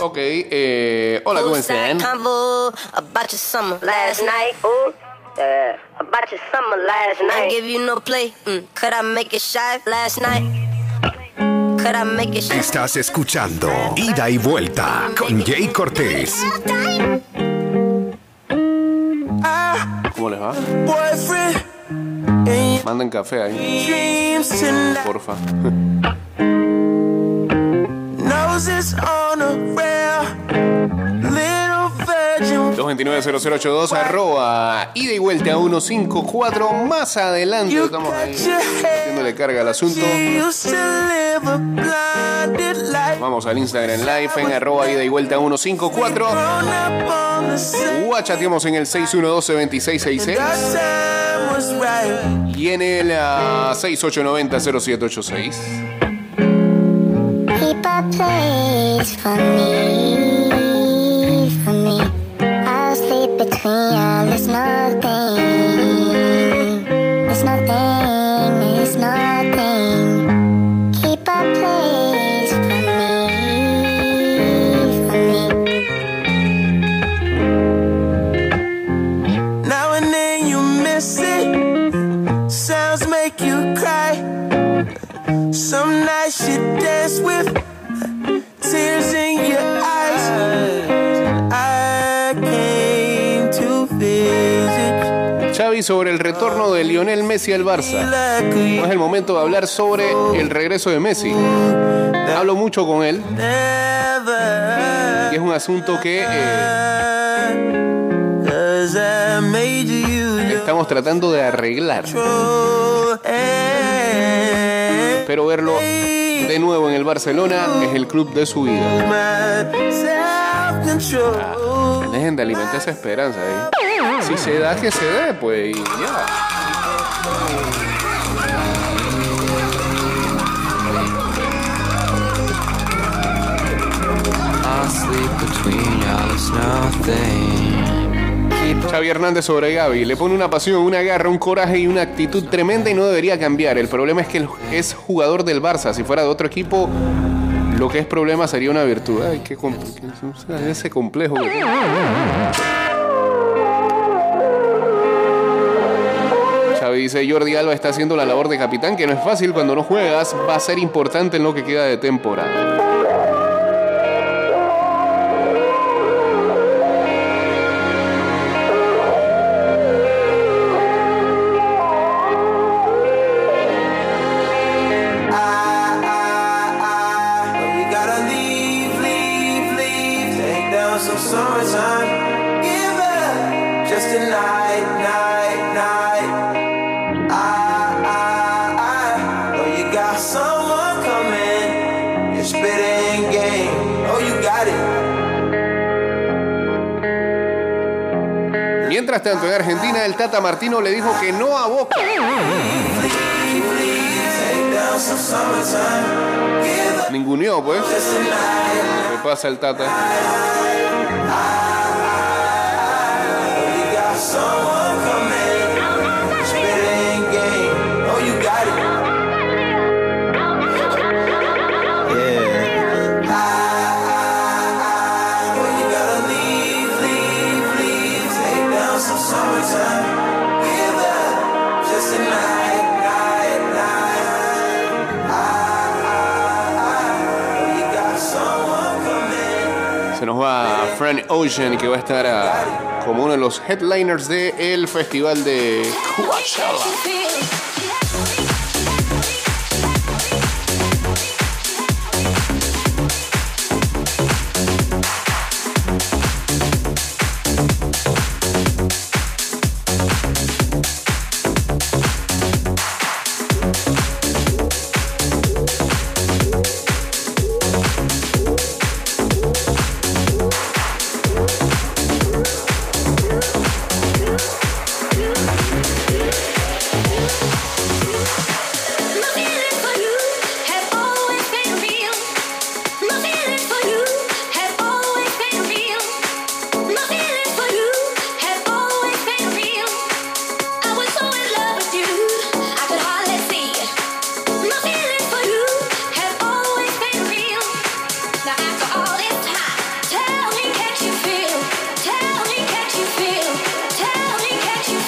Ok, eh, hola, ¿cómo están? Convo about your summer last night. Ooh, yeah. About your summer last night. I give you no play. Mm. Could I make it shy last night? Could I make it shy? Estás escuchando Ida y Vuelta con Jay Cortés. ¿Cómo les va? Manden café ahí, porfa. Noses on a rail, little virgin. 229-0082, arroba, ida y vuelta a 154. Más adelante You estamos ahí haciéndole carga al asunto. Vamos al Instagram Live en arroba ida y vuelta 154. Grown up on the same. O chateamos en el 612-2666 Our time was right. y en el ah, 6890-0786. A place for me, for me. I'll sleep between you. There's nothing, sobre el retorno de Lionel Messi al Barça. No es el momento de hablar sobre el regreso de Messi. Hablo mucho con él y es un asunto que eh, estamos tratando de arreglar. Pero verlo de nuevo en el Barcelona es el club de su vida. Self-control. Dejen de alimentar esa esperanza ahí. Si se da, que se dé, pues y ya. Xavi Hernández sobre Gaby. Le pone una pasión, una garra, un coraje y una actitud tremenda y no debería cambiar. El problema es que él es jugador del Barça. Si fuera de otro equipo, lo que es problema sería una virtud. Ay, qué com- qué- ese complejo. que. Xavi dice, Jordi Alba está haciendo la labor de capitán, que no es fácil cuando no juegas, va a ser importante en lo que queda de temporada. Give up just a night, night, night. I, I, I know you got someone coming. Spitting game. Oh, you got it. Mientras tanto, en Argentina, el Tata Martino le dijo que no a Boca. Pues. ¿Qué pasa el Tata? Nos va Fran Ocean, que va a estar como uno de los headliners del festival de Coachella.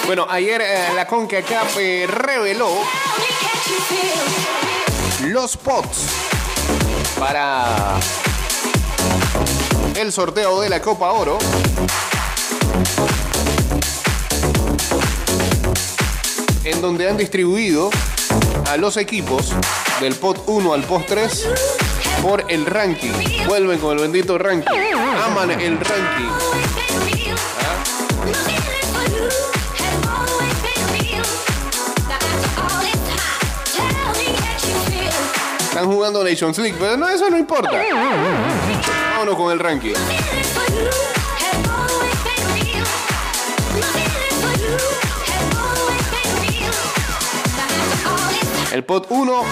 Bueno, ayer eh, la CONCACAF eh, reveló los pots para el sorteo de la Copa Oro. En donde han distribuido a los equipos del pot 1 al pot 3 por el ranking. Vuelven con el bendito ranking. Aman el ranking. Están jugando Nations League, pero no, eso no importa. Vámonos con el ranking. El pot 1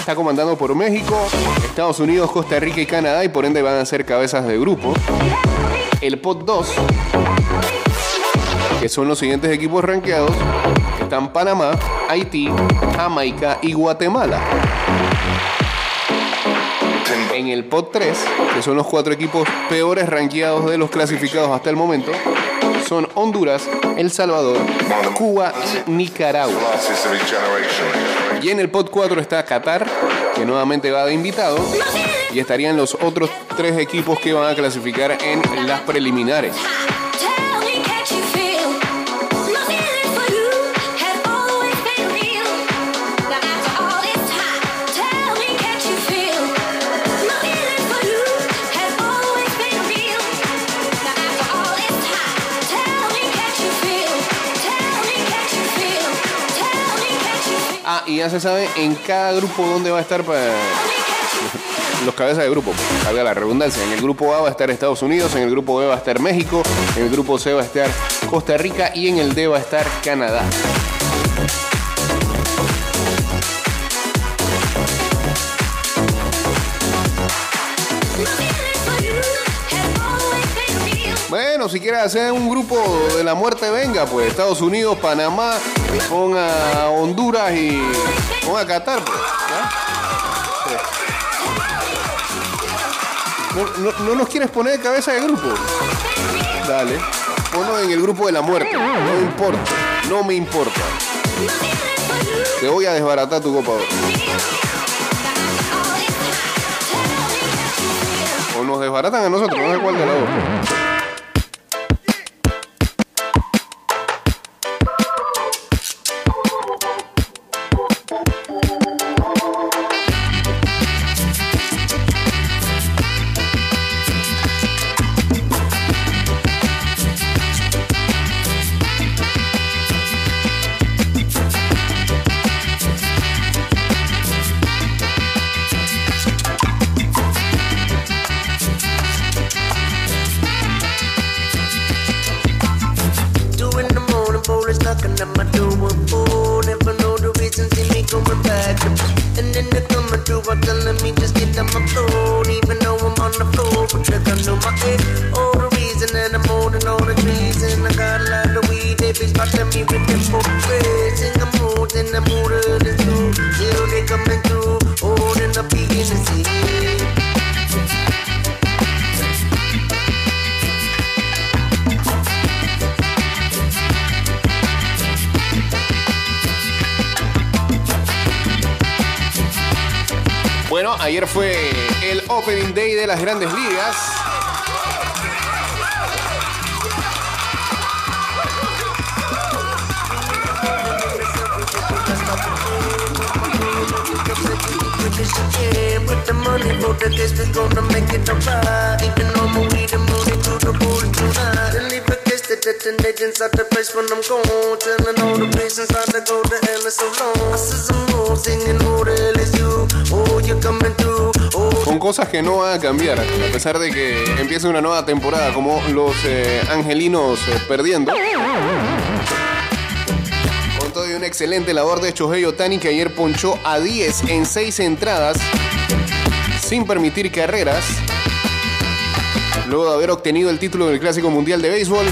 está comandado por México, Estados Unidos, Costa Rica y Canadá y por ende van a ser cabezas de grupo. El pot 2, que son los siguientes equipos rankeados, están Panamá, Haití, Jamaica y Guatemala. En el pot 3, que son los cuatro equipos peores rankeados de los clasificados hasta el momento, son Honduras, El Salvador, Cuba y Nicaragua. Y en el pot 4 está Qatar, que nuevamente va de invitado, y estarían los otros tres equipos que van a clasificar en las preliminares. Y ya se sabe en cada grupo dónde va a estar para los cabezas de grupo, salga la redundancia. En el grupo A va a estar Estados Unidos, en el grupo B va a estar México, en el grupo C va a estar Costa Rica y en el D va a estar Canadá. Si quieres hacer un grupo de la muerte, venga, pues Estados Unidos, Panamá, ponga Honduras y ponga Qatar, pues. No, no- no nos quieres poner cabeza de grupo. Dale. Ponlo en el grupo de la muerte. No importa. No me importa. Te voy a desbaratar tu copa. O nos desbaratan a nosotros, no sé cuál de la dos. Bueno, ayer fue el Opening Day de las grandes ligas. Con cosas que no van a cambiar, a pesar de que empiece una nueva temporada, como los eh, angelinos eh, perdiendo. Con todo y una excelente labor de Shohei Otani que ayer ponchó a 10 en 6 entradas sin permitir carreras. Luego de haber obtenido el título del Clásico Mundial de Béisbol,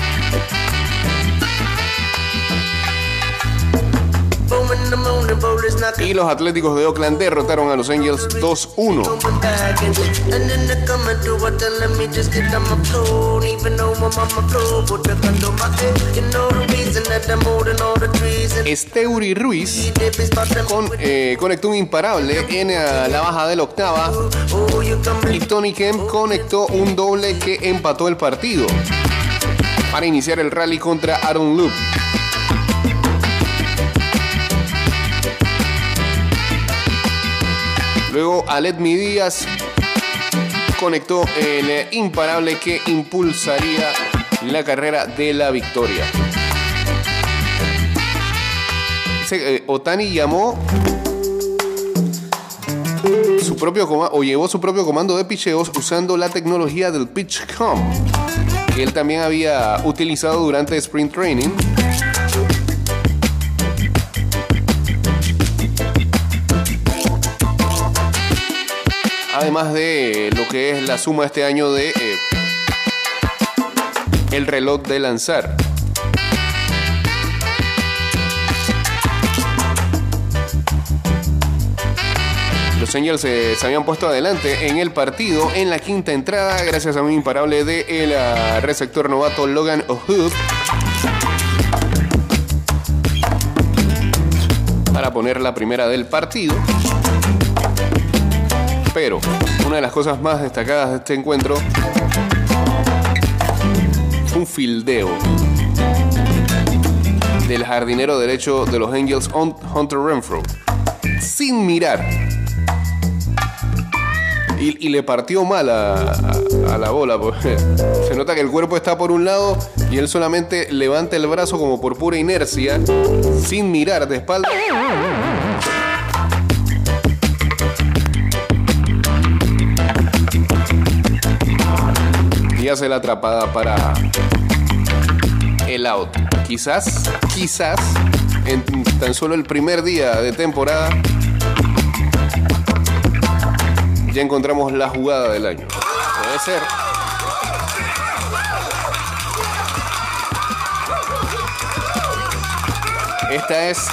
know the reason that I'm holding all the trees and Esteuri Ruiz con- eh, conectó un imparable en eh, la baja de la octava. Y Tony Kemp conectó un doble que empató el partido para iniciar el rally contra Aaron Loop. Luego Aletmi Díaz conectó el eh, imparable que impulsaría la carrera de la victoria. Eh, Otani llamó su propio o llevó su propio comando de picheos usando la tecnología del PitchCom que él también había utilizado durante Sprint Training. Además de lo que es la suma este año de eh, el reloj de lanzar. Los Angels eh, se habían puesto adelante en el partido en la quinta entrada gracias a un imparable de el ah, receptor novato Logan O'Hood para poner la primera del partido. Pero una de las cosas más destacadas de este encuentro fue un fildeo del jardinero derecho de los Angels, Hun- Hunter Renfro, sin mirar. Y, le partió mal a, a- la bola. porque se nota que el cuerpo está por un lado y él solamente levanta el brazo como por pura inercia, sin mirar de espalda. Hace la atrapada para el out. Quizás, quizás, en tan solo el primer día de temporada, ya encontramos la jugada del año. Puede ser. Esta es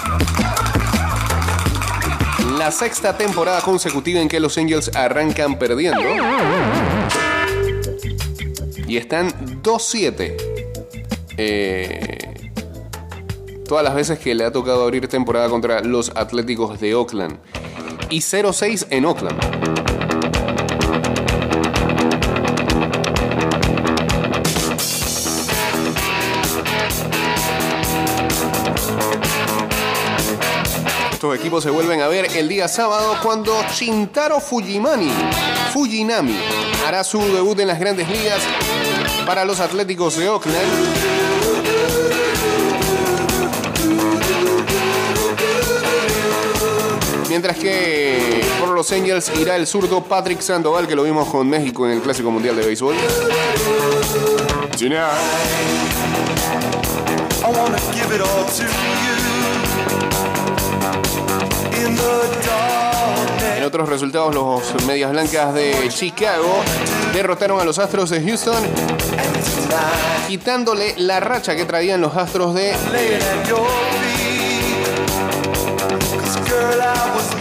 la sexta temporada consecutiva en que los Angels arrancan perdiendo. Y están 2-7. Eh, todas las veces que le ha tocado abrir temporada contra los Atléticos de Oakland. Y 0-6 en Oakland. Estos equipos se vuelven a ver el día sábado cuando Shintaro Fujimani, Fujinami, hará su debut en las grandes ligas para los Atléticos de Oakland. Mientras que por los Angels irá el zurdo Patrick Sandoval, que lo vimos con México en el Clásico Mundial de Béisbol. En otros resultados, los Medias Blancas de Chicago derrotaron a los Astros de Houston, quitándole la racha que traían los Astros de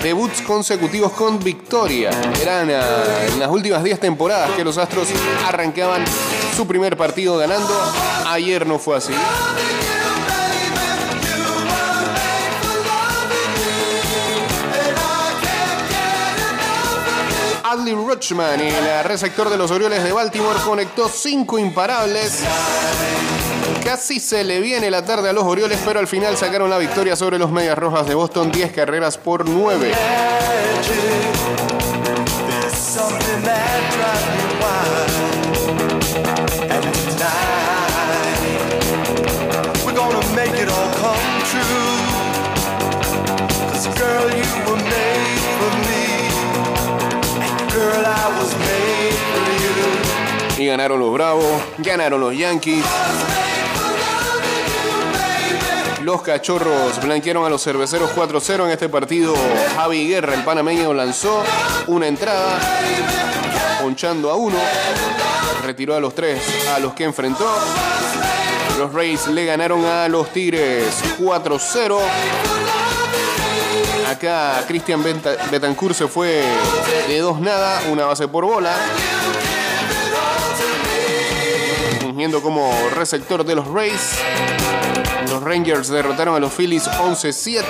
debuts consecutivos con victoria. Eran ah, en las últimas 10 temporadas que los Astros arrancaban su primer partido ganando. Ayer no fue así. Adley Rutschman, el receptor de los Orioles de Baltimore, conectó cinco imparables. Casi se le viene la tarde a los Orioles, pero al final sacaron la victoria sobre los Medias Rojas de Boston, 10 carreras por 9. There's something that Y ganaron los Bravos, ganaron los Yankees. Los cachorros blanquearon a los cerveceros 4-0 en este partido. Javi Guerra, el panameño, lanzó una entrada, ponchando a uno. Retiró a los tres a los que enfrentó. Los Rays le ganaron a los Tigres 4-0. Acá Cristian Betancourt se fue de dos nada, una base por bola. Como receptor de los Rays. Los Rangers derrotaron a los Phillies 11-7.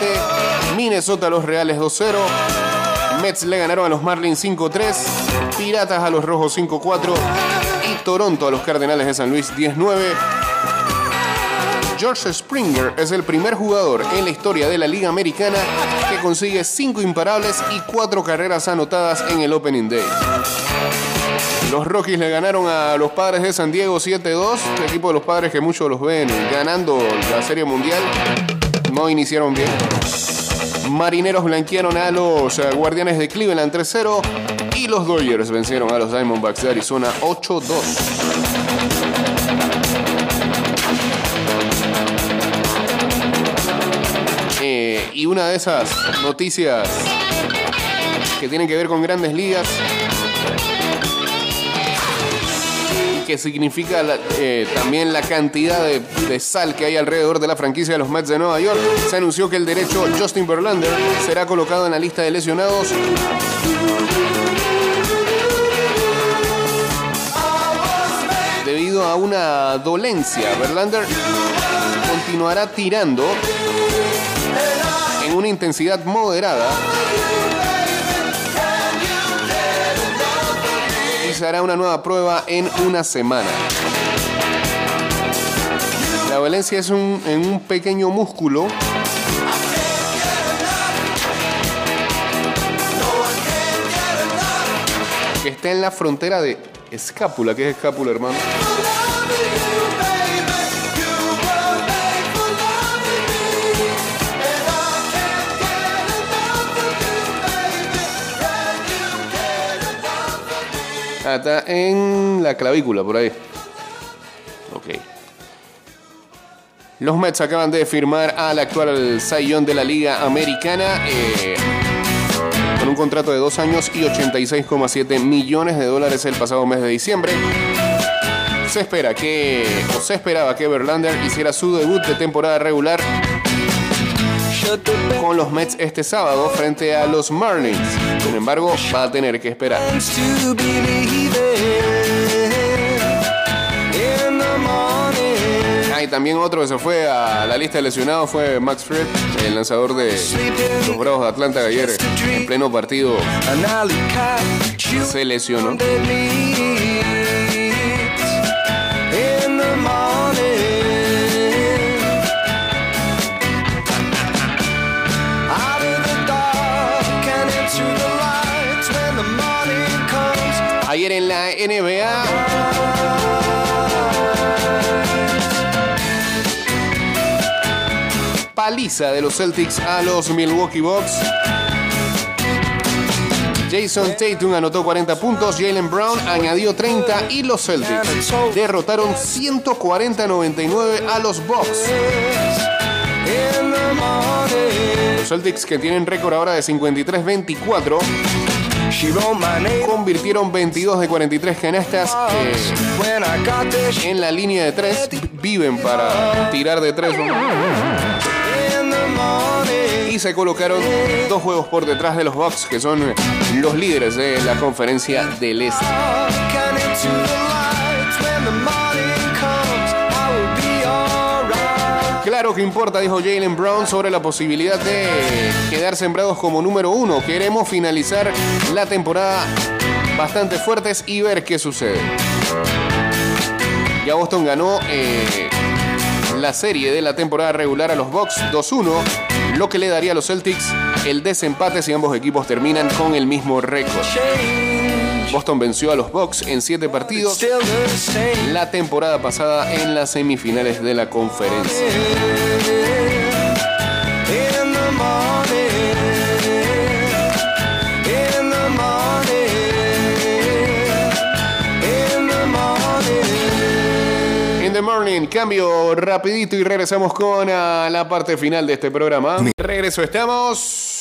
Minnesota a los Reales 2-0. Mets le ganaron a los Marlins 5-3. Piratas a los Rojos 5-4. Y Toronto a los Cardenales de San Luis 10-9. George Springer es el primer jugador en la historia de la Liga Americana que consigue 5 imparables y 4 carreras anotadas en el Opening Day. Los Rockies le ganaron a los Padres de San Diego 7-2, el equipo de los Padres que muchos los ven ganando la Serie Mundial. No iniciaron bien. Marineros blanquearon a los eh, Guardianes de Cleveland 3-0 y los Dodgers vencieron a los Diamondbacks de Arizona 8-2. Eh, y una de esas noticias que tienen que ver con grandes ligas, que significa eh, también la cantidad de, de sal que hay alrededor de la franquicia de los Mets de Nueva York, se anunció que el derecho Justin Verlander será colocado en la lista de lesionados debido a una dolencia. Verlander continuará tirando en una intensidad moderada se hará una nueva prueba en una semana. La dolencia es un- en un pequeño músculo que está en la frontera de escápula. ¿Qué es escápula, hermano? Ah, está en la clavícula, por ahí. Ok. Los Mets acaban de firmar al actual sayón de la Liga Americana eh, con un contrato de dos años y 86,7 millones de dólares el pasado mes de diciembre. Se espera que, o se esperaba que Verlander hiciera su debut de temporada regular con los Mets este sábado frente a los Marlins. Sin embargo, va a tener que esperar. Ah, y también otro que se fue a la lista de lesionados fue Max Fried, el lanzador de los Bravos de Atlanta ayer en pleno partido se lesionó. Ayer en la NBA. Paliza de los Celtics a los Milwaukee Bucks. Jason Tatum anotó 40 puntos, Jalen Brown añadió 30 y los Celtics derrotaron 140-99 a los Bucks. Los Celtics que tienen récord ahora de 53-24 convirtieron 22 de 43 canastas. She en la línea de 3. Viven para tirar de 3. in the morning. y se colocaron dos juegos por detrás de los Bucks, que son los líderes de la conferencia del Este. Claro que importa, dijo Jalen Brown, sobre la posibilidad de quedar sembrados como número uno. Queremos finalizar la temporada bastante fuertes y ver qué sucede. Ya Boston ganó eh, la serie de la temporada regular a los Bucks 2-1, lo que le daría a los Celtics el desempate si ambos equipos terminan con el mismo récord. Boston venció a los Bucks en siete partidos la temporada pasada en las semifinales de la conferencia. In the morning. Cambio rapidito y regresamos con ah, la parte final de este programa. Regreso, estamos...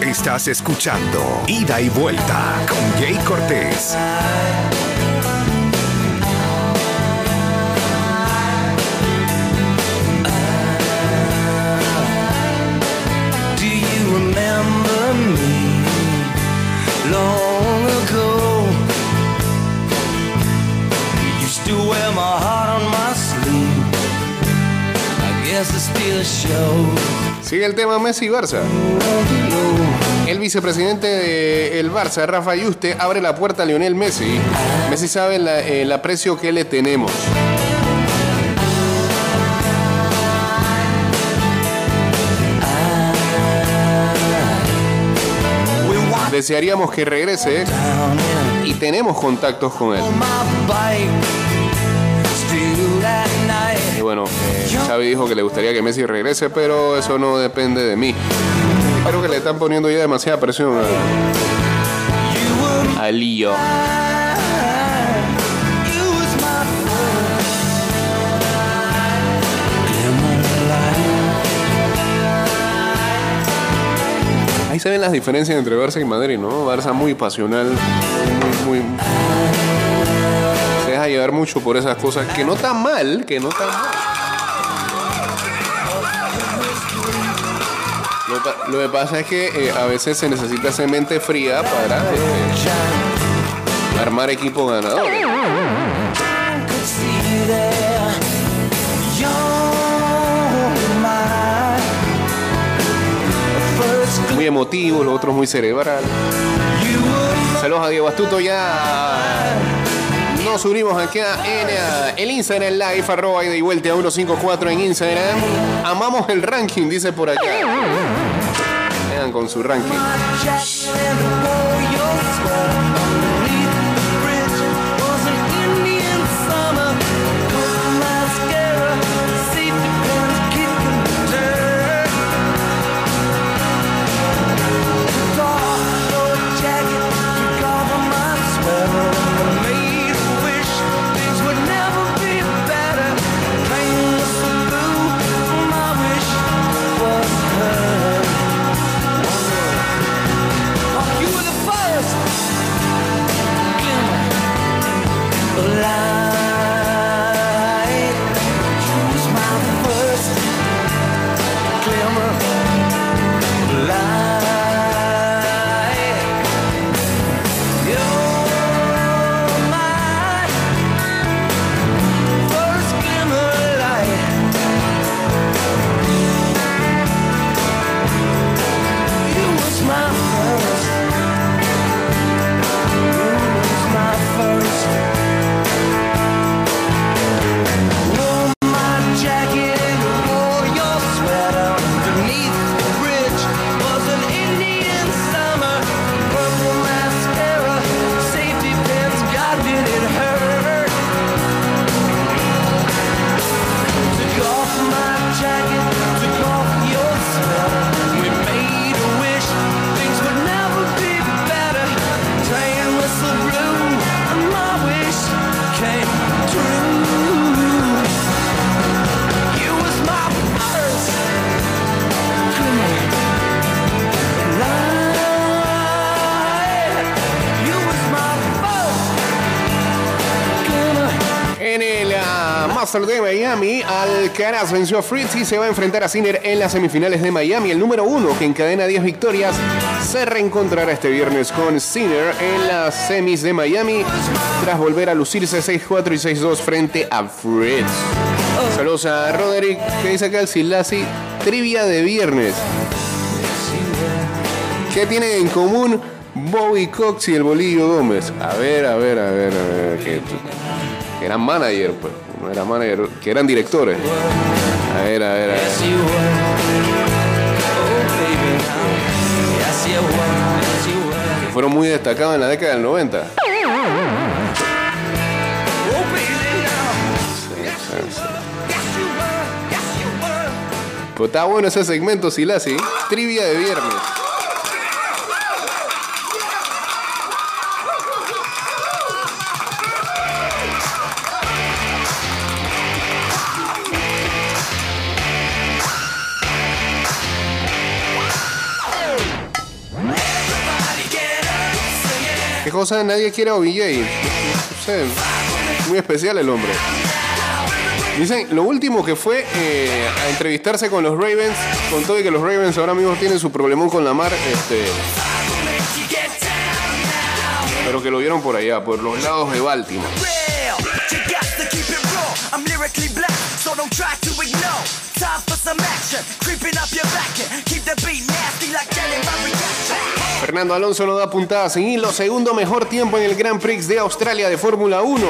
Estás escuchando Ida y Vuelta con Jay Cortés. Do you remember me long ago. Used to wear my heart on my sleeve. I guess it still shows. Sigue el tema Messi y Barça. El vicepresidente del Barça, Rafa Yuste, abre la puerta a Lionel Messi. Messi sabe el aprecio que le tenemos. Desearíamos que regrese y tenemos contactos con él. Y bueno, eh, Xavi dijo que le gustaría que Messi regrese, pero eso no depende de mí. Creo que le están poniendo ya demasiada presión a, You were a Lío. Ahí se ven las diferencias entre Barça y Madrid, ¿no? Barça muy pasional, muy, muy- Se deja llevar mucho por esas cosas, que no tan mal, que no tan mal. Lo, que pasa es que eh, a veces se necesita esa mente fría para eh, armar equipo ganador. Muy emotivo, los otros muy cerebral. Saludos a Diego Astuto ya. Nos unimos aquí en el Instagram Live, arroba y vuelta a 154 en Instagram. Amamos el ranking, dice por acá. Vean con su ranking. En el ah, Master de Miami, Alcaraz venció a Fritz y se va a enfrentar a Sinner en las semifinales de Miami. El número uno, que encadena 10 victorias, se reencontrará este viernes con Sinner en las semis de Miami tras volver a lucirse 6-4 y 6-2 frente a Fritz. Saludos a Roderick, que dice acá el Silasi, trivia de viernes. ¿Qué tienen en común Bobby Cox y el Bolillo Gómez? A ver, a ver, a ver, a ver. Que eran manager, pues. No era manager, que eran directores. A ver, a ver. Que fueron muy destacados en la década del 90. Oh, baby, now. Sí, sí, sí. Yes, you were. Yes, you were. Pues está bueno ese segmento, Silasi. Trivia de viernes. Cosa? Nadie quiere a OBJ. Muy especial el hombre. Dicen, lo último que fue eh, a entrevistarse con los Ravens, con todo y que los Ravens ahora mismo tienen su problemón con la mar, este, pero que lo vieron por allá, por los lados de Baltimore. Fernando Alonso no da puntadas sin hilo, segundo mejor tiempo en el Grand Prix de Australia de Fórmula 1.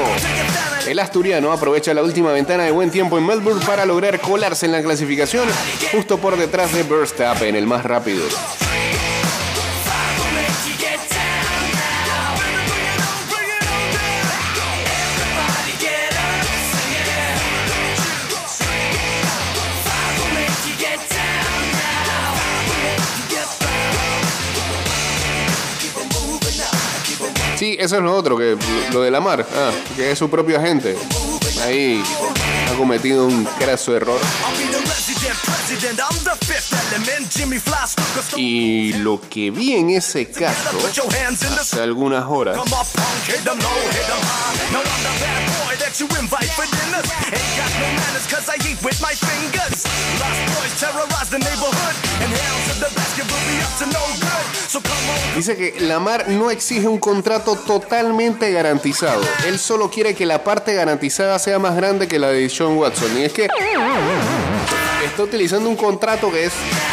El asturiano aprovecha la última ventana de buen tiempo en Melbourne para lograr colarse en la clasificación, justo por detrás de Verstappen, el más rápido. Eso es lo otro, que lo de la mar, ah, que es su propio agente. Ahí ha cometido un craso error. Y lo que vi en ese caso hace algunas horas Dice que Lamar no exige un contrato totalmente garantizado. Él solo quiere que la parte garantizada sea más grande que la de Sean Watson. Y es que está utilizando un contrato que es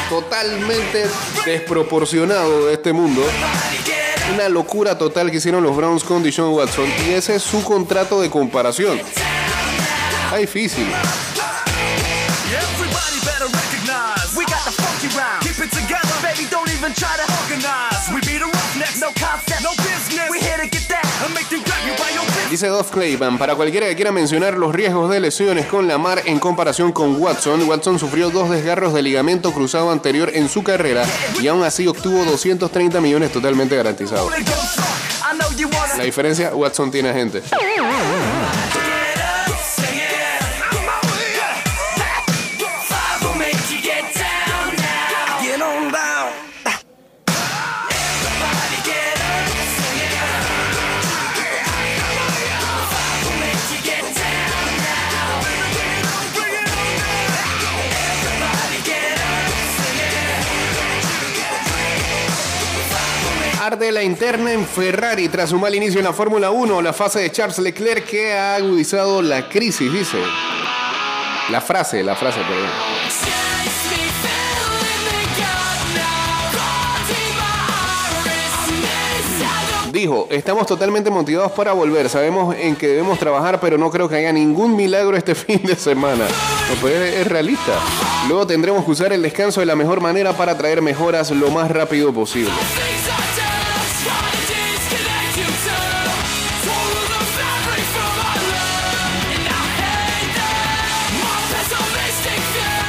totalmente desproporcionado de este mundo. Una locura total que hicieron los Browns con Deshaun Watson. Y ese es su contrato de comparación. Está difícil. business. Dice Dov Clayman, para cualquiera que quiera mencionar los riesgos de lesiones con Lamar en comparación con Watson, Watson sufrió dos desgarros de ligamento cruzado anterior en su carrera y aún así obtuvo 230 millones totalmente garantizados. La diferencia, Watson tiene gente. Arde la interna en Ferrari tras un mal inicio en la Fórmula 1, la fase de Charles Leclerc que ha agudizado la crisis, dice. La frase, la frase, perdón. Dijo, estamos totalmente motivados para volver, sabemos en que debemos trabajar, pero no creo que haya ningún milagro este fin de semana. Pues es, es realista. Luego tendremos que usar el descanso de la mejor manera para traer mejoras lo más rápido posible.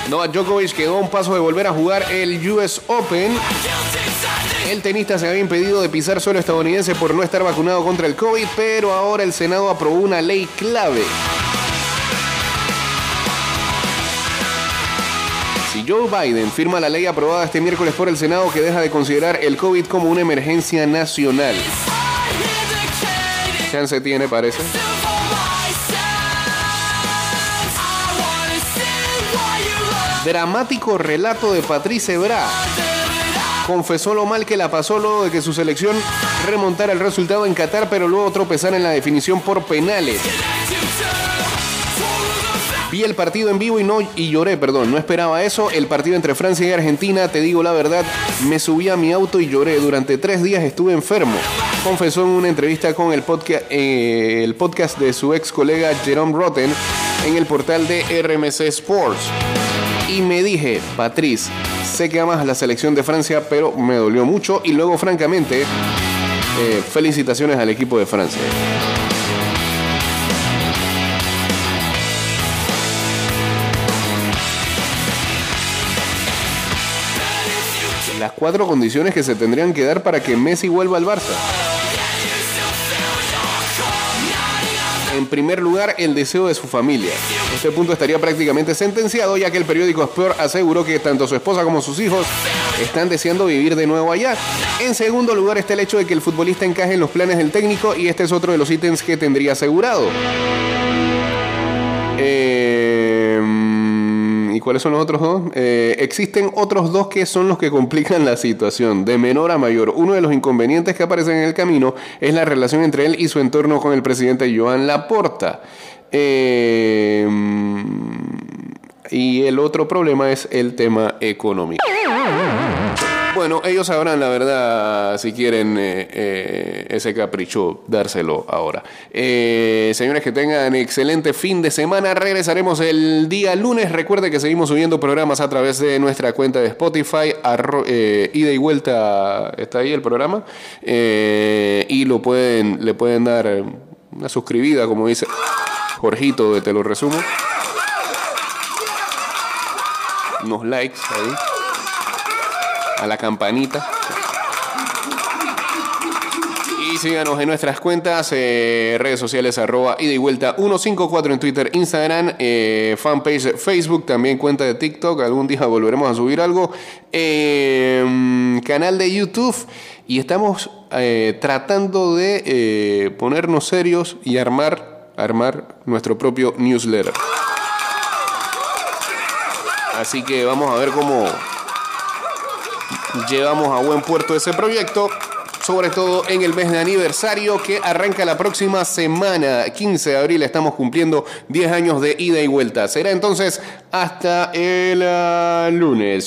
Novak Djokovic quedó a un paso de volver a jugar el US Open. El tenista se había impedido de pisar suelo estadounidense por no estar vacunado contra el COVID, pero ahora el Senado aprobó una ley clave. Si Joe Biden firma la ley aprobada este miércoles por el Senado que deja de considerar el COVID como una emergencia nacional, chance tiene, parece. Dramático relato de Patrice Ebra. Confesó lo mal que la pasó luego de que su selección remontara el resultado en Qatar, pero luego tropezar en la definición por penales. Vi el partido en vivo y no y lloré, perdón, no esperaba eso. El partido entre Francia y Argentina, te digo la verdad, me subí a mi auto y lloré. Durante tres días estuve enfermo. Confesó en una entrevista con el podcast, el podcast de su ex colega Jerome Rotten en el portal de RMC Sports. Y me dije, Patrice, sé que amas la selección de Francia, pero me dolió mucho. Y luego, francamente, eh, felicitaciones al equipo de Francia. Las cuatro condiciones que se tendrían que dar para que Messi vuelva al Barça. En primer lugar, el deseo de su familia. Este punto estaría prácticamente sentenciado, ya que el periódico Sport aseguró que tanto su esposa como sus hijos están deseando vivir de nuevo allá. En segundo lugar está el hecho de que el futbolista encaje en los planes del técnico y este es otro de los ítems que tendría asegurado. Eh, ¿Y cuáles son los otros dos? Eh, existen otros dos que son los que complican la situación, de menor a mayor. Uno de los inconvenientes que aparecen en el camino es la relación entre él y su entorno con el presidente Joan Laporta. Eh, y el otro problema es el tema económico. Bueno, ellos sabrán la verdad si quieren eh, eh, ese capricho dárselo ahora. Eh, señores, que tengan excelente fin de semana. Regresaremos el día lunes. Recuerde que seguimos subiendo programas a través de nuestra cuenta de Spotify. eh, ida y vuelta está ahí el programa. Y lo pueden, le pueden dar una suscribida, como dice Jorgito, de te lo resumo. Unos likes ahí a la campanita. Y síganos en nuestras cuentas, eh, redes sociales, arroba ida y vuelta 154 en Twitter, Instagram, eh, fanpage Facebook, también cuenta de TikTok. Algún día volveremos a subir algo. Mm, canal de YouTube. Y estamos eh, tratando de eh, ponernos serios y armar, armar nuestro propio newsletter. Así que vamos a ver cómo, llevamos a buen puerto ese proyecto, sobre todo en el mes de aniversario que arranca la próxima semana, 15 de abril, estamos cumpliendo 10 años de ida y vuelta. Será entonces hasta el ah, lunes.